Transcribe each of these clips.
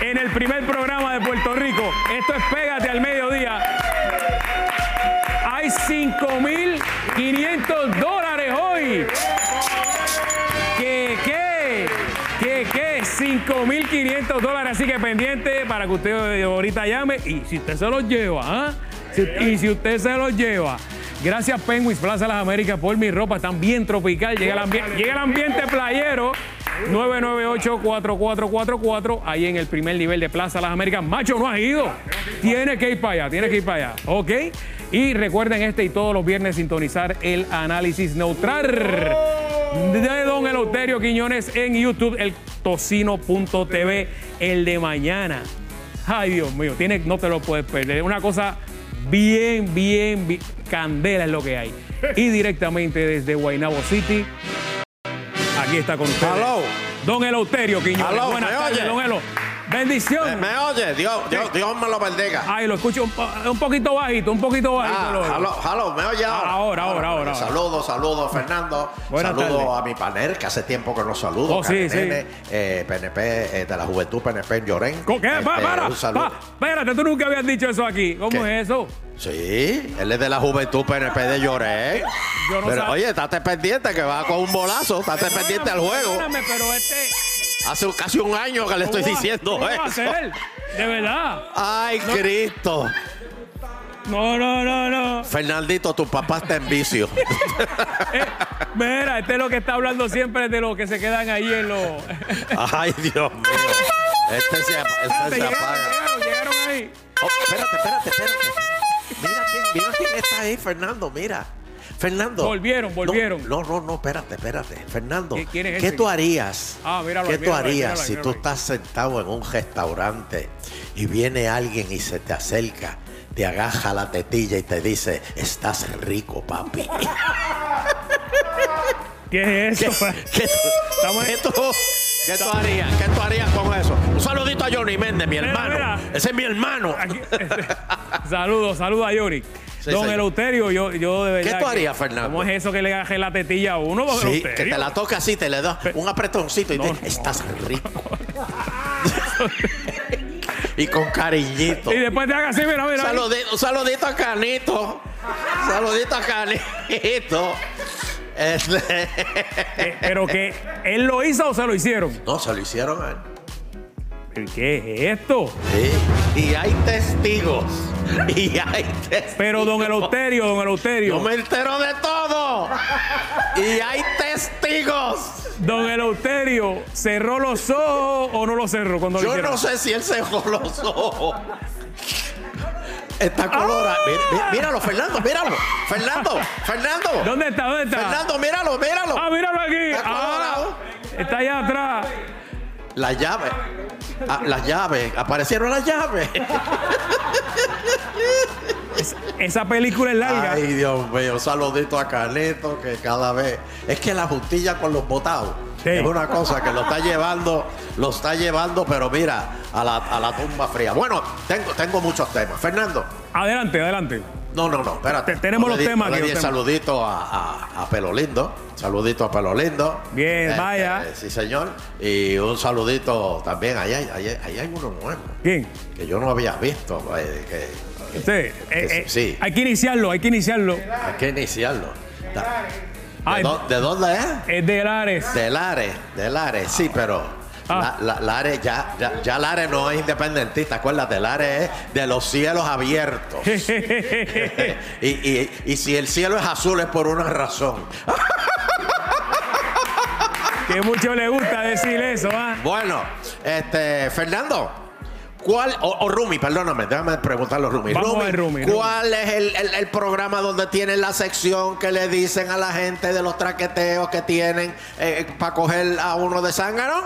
en el primer programa de Puerto Rico. Esto es Pégate al mediodía. Hay 5.500 dólares hoy. ¿Qué, qué? ¿Qué, qué? 5.500 dólares. Así que pendiente para que usted ahorita llame. Y si usted se los lleva, ¿ah? Si- y si usted se los lleva. Gracias Penguins Plaza Las Américas por mi ropa, están bien tropical. Llega el ambiente playero. 998-4444, ahí en el primer nivel de Plaza Las Américas. Macho, no has ido. Tienes que ir para allá, tienes que ir para allá. ¿Ok? Y recuerden este y todos los viernes sintonizar el análisis neutral de Don Eleuterio Quiñones en YouTube, el tocino.tv, el de mañana. Ay, Dios mío, tiene, no te lo puedes perder. Una cosa bien, bien, bien- candela es lo que hay. Y directamente desde Guaynabo City, aquí está con ustedes. Aló. Don Eleuterio Quiñones. Aló, Buenas ¿me tardes, oye? don Elo. Bendición. ¿Me oye? Dios, Dios, Dios me lo bendiga. Ay, lo escucho un, po- un poquito bajito, un poquito bajito. Ah, lo oigo. aló, aló, ¿me oye ahora? Ahora, ahora, ahora. Saludos, saludos, Fernando. Buenas saludos a mi panel, que hace tiempo que no saludo. Oh, sí, sí. Nene, eh, PNP, eh, de la Juventud PNP en Llorén. ¿Con ¿Qué? Este, Pa- para, un saludo. espérate, tú nunca habías dicho eso aquí. ¿Cómo ¿Qué? es eso? Sí, él es de la Juventud PNP de Llorén. Yo no pero oye, estate pendiente que va con un bolazo, estate pendiente al juego. Pero este. Hace casi un año que le estoy ¿cómo va- diciendo ¿cómo va a eso. ser? De verdad. Ay, Cristo. No, no, no, no. Fernandito, tu papá está en vicio. Eh, mira, este es lo que está hablando siempre de los que se quedan ahí en los. Ay, Dios mío. Este se, este se apaga. llegaron, llegaron ahí. Oh, espérate, espérate, espérate. Mira quién, mira quién está ahí, Fernando, mira. Fernando. Volvieron, volvieron. No, no, no, espérate, espérate. Fernando, ¿Qué- quién es ¿qué tú harías? Ah, míralo ¿Qué tú harías míralo si tú estás sentado en un restaurante y viene alguien y se te acerca, te agaja la tetilla y te dice, estás rico, papi? ¿Qué es ¿Qué, eso? qué qué tú- qué tú harías? ¿Qué tú harías con eso? Un saludito a Johnny Méndez, mi hermano. mira. Ese es mi hermano. Este, saludos, saludos a Yori. Sí, don señor. Eleuterio, yo, yo de verdad. tú harías, Fernando? ¿Cómo es eso que le agarre la tetilla a uno, don Sí, Eleuterio? que te la toca así, te le das un apretoncito y No, te no. estás rico. y con cariñito. Y después te haga así, mira, mira. Saludito, saludito a Canito. Saludito a Canito. Eh, Pero que él lo hizo o se lo hicieron. No, se lo hicieron a él. ¿Qué es esto? Sí. Y hay testigos. Y hay testigos. Pero don Eleuterio, don Eleuterio. Yo me entero de todo. Y hay testigos. Don Eleuterio, ¿cerró los ojos o no los cerró cuando Yo no sé si él dejó los ojos. Está colorado. ¡Ah! Mí- mí- Míralo, Fernando, míralo. Fernando, Fernando. ¿Dónde está? ¿Dónde está? Fernando, míralo, míralo. Ah, míralo aquí. Está Ah, está allá atrás. Las llaves. Ah, las llaves. Aparecieron las llaves. Esa película es larga. Ay, Dios mío. Saludito a Carleto que cada vez. Es que la justicia con los botados. Sí. Es una cosa que lo está llevando, lo está llevando, pero mira, a la, a la tumba fría. Bueno, tengo, tengo muchos temas. Fernando. Adelante, adelante. No, no, no, espérate. Te- tenemos los temas aquí, los temas. saludito a, a, a Pelo Lindo. Saludito a Pelo Lindo. Bien, vaya. sí, señor. Y un saludito también. Ahí hay, ahí ahí hay uno nuevo ¿Quién? que yo no había visto. eh, que, Sí, eh, eh, sí. Hay que iniciarlo, hay que iniciarlo. hay que iniciarlo. ¿De, Ay. de dónde es? Es de Lares. De Lares, de Lares, sí, pero Ah. la, ya, ya, ya Lares no es independentista, acuérdate, Lares es de los cielos abiertos. y, y- y si el cielo es azul es por una razón. que mucho le gusta decir eso, ¿ah? Bueno, este, Fernando, ¿cuál, o, o Rumi, perdóname, déjame preguntarlo a Rumi. Vamos a Rumi, ¿Cuál es el, el- el programa donde tienen la sección que le dicen a la gente de los traqueteos que tienen para coger a uno de zángano?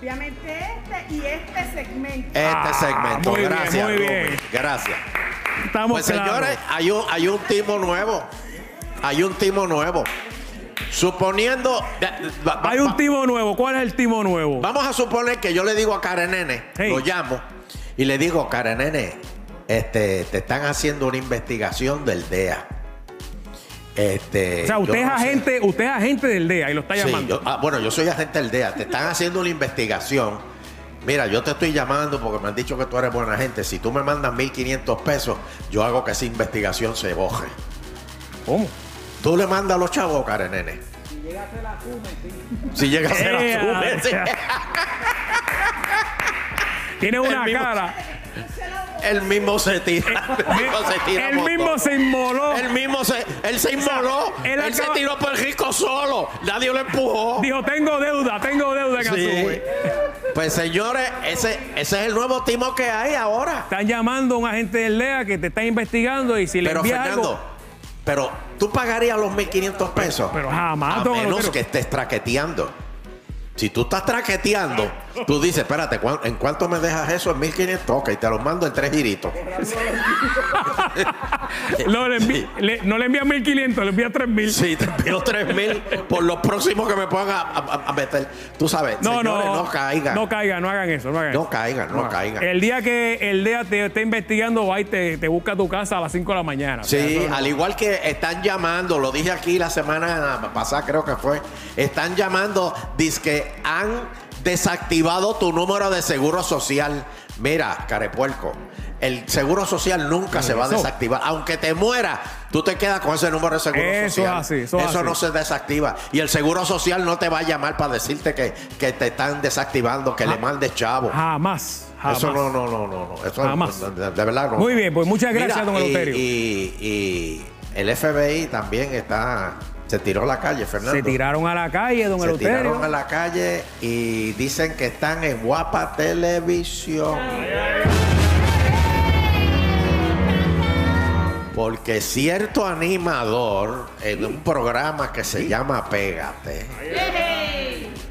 Obviamente este y este segmento. Este Ah, segmento. muy bien, Gracias, muy Rumi. bien. Gracias. Estamos Pues claros. señores, hay un, hay un timo nuevo. Hay un timo nuevo. Suponiendo. Hay un timo nuevo. ¿Cuál es el timo nuevo? Vamos a suponer que yo le digo a Karen Nene, Hey. lo llamo, y le digo, Karen Nene, este, te están haciendo una investigación del DEA. Este, O sea, usted es no sé. agente, usted es agente del DEA y lo está Sí, llamando. yo- ah, bueno, yo soy agente del DEA. Te están haciendo una investigación Mira, yo te estoy llamando porque me han dicho que tú eres buena gente. Si tú me mandas 1.500 pesos, yo hago que esa investigación se boje. ¿Cómo? Tú le mandas a los chavos, Karen Nene. Si llega a ser Eh, asume, sí. Tiene una cara. Él mismo se tira. Él mismo se tira. Él por mismo se inmoló. Él mismo se, él se inmoló. él él se tiró por el rico solo. Nadie lo empujó. Dijo, tengo deuda, tengo deuda en Sí. Pues señores, ese, ese es el nuevo timo que hay ahora. Están llamando a un agente del DEA que te está investigando y si le Pero Fernando, algo... pero tú pagarías los 1.500 pesos. Pero jamás, A menos que estés traqueteando. Si tú estás traqueteando, tú dices, espérate, ¿cuán- ¿en cuánto me dejas eso? En 1.500. Ok, te los mando en tres giritos. No le, envi- le- no le envía 1500, le envía 3000. Sí, te envío 3.000 por los próximos que me puedan a, a- a meter. Tú sabes, No, señores, no, no, caigan. No caigan, no hagan eso. No, hagan No eso. caigan, no caigan. El día que el DEA te esté investigando, va y te, te busca a tu casa a las 5 de la mañana. O sea, Sí, eso no- al igual que están llamando, lo dije aquí la semana pasada, creo que fue, están llamando, dice que han desactivado tu número de seguro social. Mira, carepuerco, el seguro social nunca se va a desactivar. Aunque te mueras, tú te quedas con ese número de seguro Eso social. así, eso no se desactiva. Y el seguro social no te va a llamar para decirte que, que te están desactivando, que le mandes chavo. Jamás, jamás. Eso no, no, no, no, no. Eso Jamás. De, de verdad no. Muy bien, pues muchas gracias, Mira, don y- Eleuterio. Y, y el FBI también está. Se tiró a la calle, Fernando. Se tiraron a la calle, don Se Eleuterio. tiraron a la calle y dicen que están en Guapa Televisión. Porque cierto animador en un programa que se llama Pégate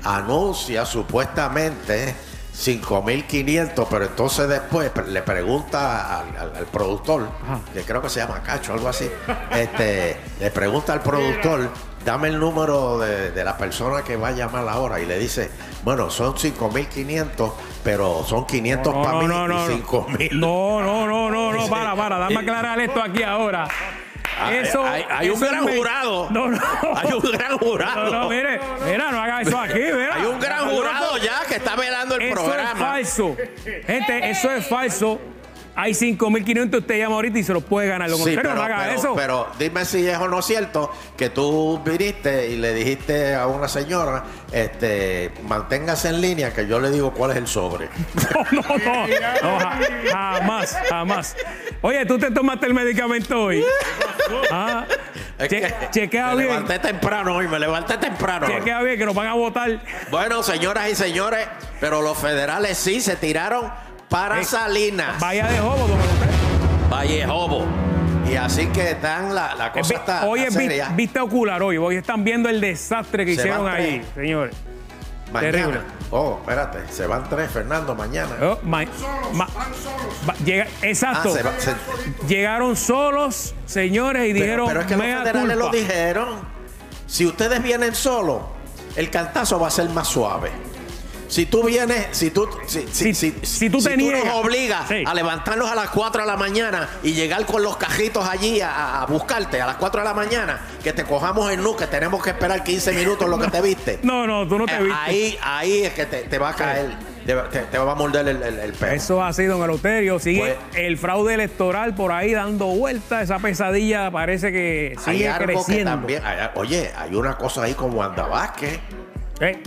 anuncia supuestamente 5.500, pero entonces después le pregunta al, al- al productor, Ajá. que creo que se llama Cacho, algo así, este, le pregunta al productor, dame el número de, de la persona que va a llamar ahora y le dice, bueno, son 5.500, pero son 500 No, para mí no, no, y 5.000. No, no, no, no, no, para, para, dame aclarar esto aquí ahora. Hay- Eso, hay, hay un eso gran me- jurado. No, no. Hay un gran jurado. No, no, mire, mira, no haga eso aquí, mira. Hay un gran ya que está velando el Eso programa. es falso. Gente, eso es falso. Hay 5.500, usted llama ahorita y se los puede ganar. Lo Sí, contrario, pero, no haga pero- eso. pero dime si es o no cierto que tú viniste y le dijiste a una señora, este, manténgase en línea que yo le digo cuál es el sobre. No, no, no. No, ja- jamás, jamás. Oye, ¿tú te tomaste el medicamento hoy? Ah, Es che- que chequea me bien. levanté temprano hoy, me levanté temprano. hoy. Chequea bien que nos van a votar. Bueno, señoras y señores, pero los federales sí se tiraron para Eh, Salinas, Vaya de jobo, don Eleuterio. Vallejobo. Y así que están la, la cosa Vi- está, Hoy es está seria. vista ocular hoy. Hoy están viendo el desastre que Se hicieron ahí, señores. Mañana. terrible. Oh, espérate, se van tres, Fernando, mañana. Oh, ma- ma- va- llega- Ah, exacto. se va- se- Llegaron solos, señores, y Pero, dijeron, pero es que los "Mea federales lo culpa". dijeron. Si ustedes vienen solos, el cantazo va a ser más suave. Si tú vienes, si tú, si, Si- si, tú te nos obligas Sí. a levantarnos a las 4 de la mañana y llegar con los cajitos allí a, a buscarte a las 4 de la mañana, que te cojamos el nu, que tenemos que esperar 15 minutos lo que te viste. No, no, tú no te Eh, viste. ahí, ahí es que te, te va a caer, te, te- te va a morder el, el, el pelo. Eso ha sido en el Eleuterio. Sigue Pues- el fraude electoral por ahí dando vueltas. Esa pesadilla parece que hay sigue algo que también, hay- oye, hay una cosa ahí como Wanda Vázquez. Eh,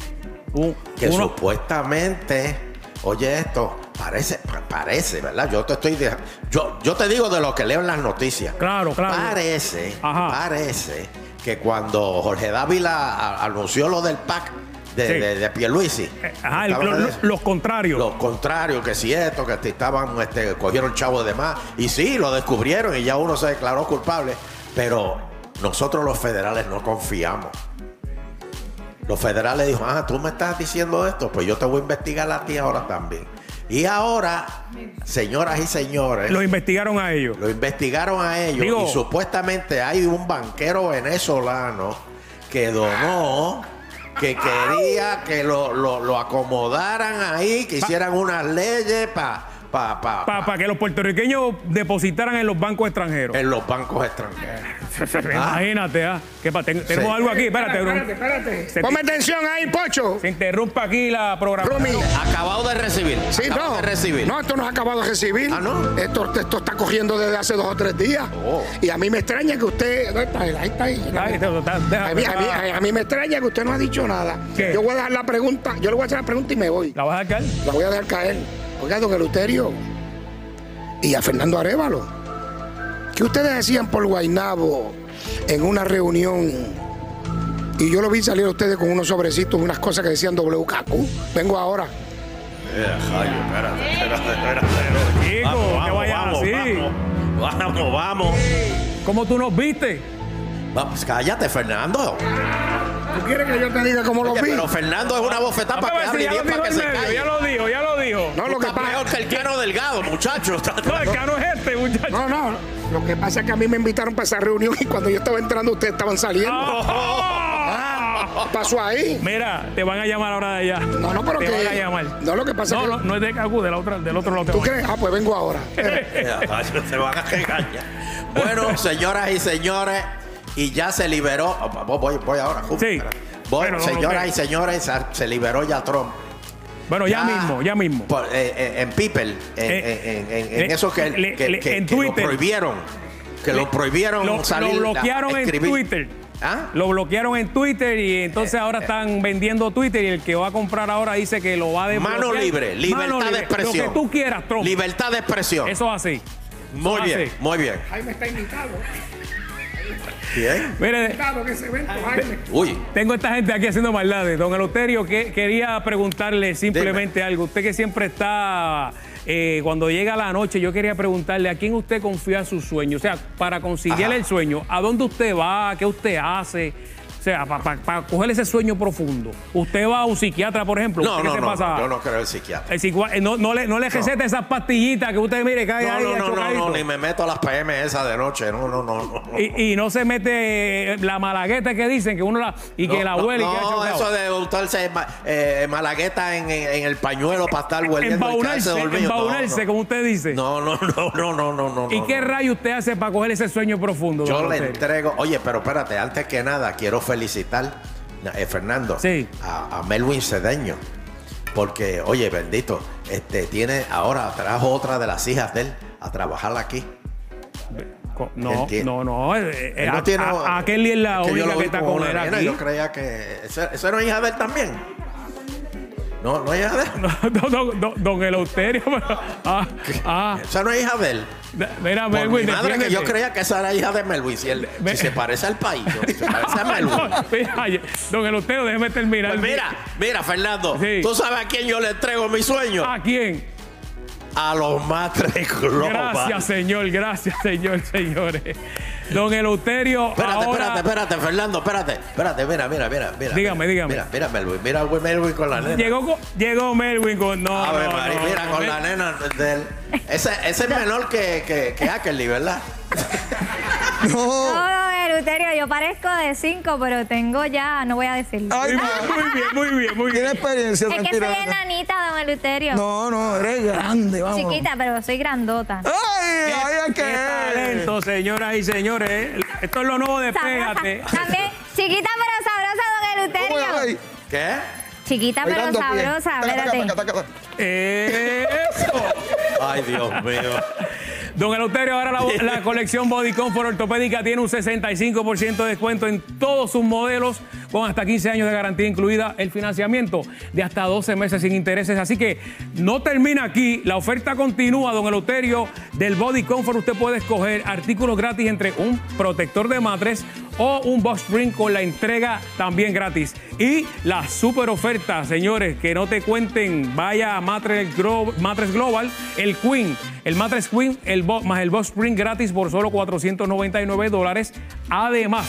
un- que uno- supuestamente, oye esto, parece, pa- parece, ¿verdad? Yo te estoy de- yo, yo te digo de lo que leo en las noticias. Claro, claro. Parece, Ajá. parece que cuando Jorge Dávila anunció lo del PAC de, Sí. de, de Pierluisi, eh, ajá, los contrarios. Lo contrario, que si esto, que estaban, este, cogieron chavo de más. Y sí, lo descubrieron y ya uno se declaró culpable. Pero nosotros los federales no confiamos. Los federales dijo, ah, tú me estás diciendo esto, pues yo te voy a investigar a ti ahora también. Y ahora, señoras y señores, Lo investigaron a ellos. lo investigaron a ellos Digo- y supuestamente hay un banquero venezolano que donó, que quería que lo, lo- lo acomodaran ahí, que hicieran unas leyes para pa, pa- Para pa- que los puertorriqueños depositaran en los bancos extranjeros. en los bancos extranjeros. Imagínate, ¿ah? ¿Qué pa- ten- tenemos Sí. algo aquí, espérate. Espérate, espérate. Se, Ponme atención ahí, Pocho. se interrumpa aquí la programación. Rumi. Acabado de recibir. Sí, acabado no. de recibir. No, esto no ha acabado de recibir. Ah, ¿no? Esto, esto está cogiendo desde hace dos o tres días. Oh. Y a mí me extraña que usted. ¿Dónde está él? Ahí está ahí. Ay, te- te- deja- A mí, a, mí, a mí me extraña que usted no ha dicho nada. ¿Qué? Yo voy a dejar la pregunta, yo le voy a hacer la pregunta y me voy. ¿La vas a sacar? La voy a dejar caer. Oiga, don Eleuterio y a Fernando Arevalo. ¿Qué ustedes decían por Guainabo en una reunión? Y yo lo vi salir a ustedes con unos sobrecitos, unas cosas que decían WKQ. Vengo ahora. Eh, rayo, espérate, espérate, espérate. Chico, que vayas así. Vamos, vamos, vamos. ¿Cómo tú nos viste? Vamos, cállate, Fernando. ¿Tú quieres que yo te diga cómo lo vi? pero Fernando es una bofetada Vamos para que ver si ya para que se medio, calle. ya lo dijo, ya lo dijo. No, lo que Está peor pasa. que el Cano Delgado, muchacho. No, el cano es este, muchacho. No, no. Lo que pasa es que a mí me invitaron para esa reunión y cuando yo estaba entrando ustedes estaban saliendo. Ah. Pasó ahí. Mira, te van a llamar ahora de allá. No, no, pero te que. van a llamar. No, lo que pasa No, es que. no, no es de Cagú, de la otra, del otro lado. ¿Tú crees? Ah, pues vengo ahora. Rayo, Se van a regañar. Bueno, señoras y señores, y ya se liberó. oh, Voy, voy, voy ahora. Julio, Sí. Voy, Bueno, no, señoras no, y señores, se, se liberó ya Trump. Bueno, ya, mismo, ya mismo. por- eh, eh, en People, en, Eh, en- en- en le- eso que, le- que- le- que- en que lo Twitter. prohibieron. Que lo prohibieron Lo, salir. lo bloquearon a en. Twitter. ¿Ah? Lo bloquearon en Twitter y entonces ahora están vendiendo Twitter y el que va a comprar ahora dice que lo va a desbloquear. Mano libre, libertad Mano de expresión. Lo que tú quieras, Trump. Libertad de expresión. Eso es así. muy eso bien, así. muy bien. Jaime está invitado. Mire. Uy, tengo esta gente aquí haciendo maldades. Don Eleuterio, que quería preguntarle simplemente algo. Usted que siempre está, eh, cuando llega la noche, yo quería preguntarle a quién usted confía su sueño. O sea, para conciliar Ajá. el sueño, ¿a dónde usted va? ¿Qué usted hace? O sea, para coger ese sueño profundo. ¿Usted va a un psiquiatra, por ejemplo? no, ¿Usted qué no, no, pasa? yo no creo el psiquiatra. El eh, no, no le, no le receta esas pastillitas que usted mire, cae No, ahí no, no, no, no, ni me meto a las PM esas de noche. No, no, no. no. y, y no se mete eh, la malagueta que dicen que uno la. y que la huele y No, chocado. eso de untarse eh, malagueta en, en- en el pañuelo para estar hueliendo y Embaunarse, embaunarse, como usted dice. No, no, no, no, no, no, no. ¿Y qué rayo usted hace para coger ese sueño profundo? Yo le entrego. Oye, pero espérate, antes que nada, quiero felicitar, eh, Fernando, Sí. a, a Melwin Cedeño. Porque, oye, bendito, este tiene ahora trajo otra de las hijas de él a trabajar aquí. No, no, no. eh, eh, Él no a, tiene- a- a Kelly es la única que está con él aquí. Yo creía que. ¿Eso, eso era hija de él también? No, no es hija de él. don, don, don- don Eleuterio. pero- ah, ah, Esa no es hija de él. mira, Por Melwin, mi madre que yo creía que esa era hija de Melwin. Si, él- si se parece al país, si se parece a Melwin. No, mira, don Eleuterio, déjeme terminar. Pues mira, mira, Fernando, Sí. ¿tú sabes a quién yo le entrego mi sueño? ¿A quién? A los matres global. Gracias, señor. Gracias, señor, señores. Don Eleuterio. Espérate, ahora, espérate, espérate, Fernando, espérate. Espérate, mira, mira, mira, mira. Dígame, mira, dígame. Mira, mira, Melwin, mira a Melwin con la nena. Llegó, con- llegó Melwin con. No, A ver, no, mira, no, con la nena de él. Ese, ese es menor que, que, que Ackerly, ¿verdad? No, don Eleuterio, yo parezco de cinco, pero tengo ya, no voy a decirlo. Ay, Muy bien, muy bien, muy bien. tiene experiencia, es que soy enanita, don Eleuterio. No, no, eres grande, vamos. Chiquita, pero soy grandota. Ay, ay, ay, Qué talento, señoras y señores. Esto es lo nuevo de Sabrosa. Pégate. También, chiquita pero sabrosa, don Eleuterio. Ay, ¿Qué? Chiquita pero sabrosa, Taca, taca, espérate. taca, taca, taca. Eso. Ay, Dios mío. Don Eleuterio, ahora la, la colección Body Comfort Ortopédica tiene un 65% de descuento en todos sus modelos, con hasta 15 años de garantía incluida el financiamiento de hasta 12 meses sin intereses. Así que no termina aquí, la oferta continúa, don Eleuterio, del Body Comfort. Usted puede escoger artículos gratis entre un protector de matres o un box spring con la entrega también gratis. Y la super oferta, señores, que no te cuenten, vaya a Matres, Glo- Matres Global, el Queen, el Matres Queen, el más el box spring gratis por solo 499 dólares. Además,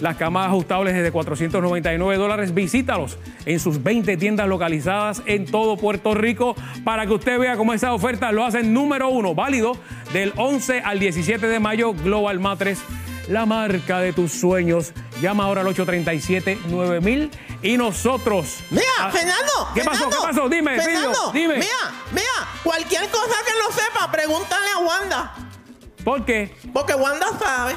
las camas ajustables desde 499 dólares, visítalos en sus 20 tiendas localizadas en todo Puerto Rico para que usted vea cómo esas ofertas lo hacen número uno, válido del 11 al 17 de mayo, Global Matres la marca de tus sueños. Llama ahora al 837-9000 y nosotros. Mira, Ah, Fernando. ¿Qué pasó? ¿Qué pasó? Dime, Fernando, dime. Mira, mira, cualquier cosa que no sepa, pregúntale a Wanda. ¿Por qué? Porque Wanda sabe.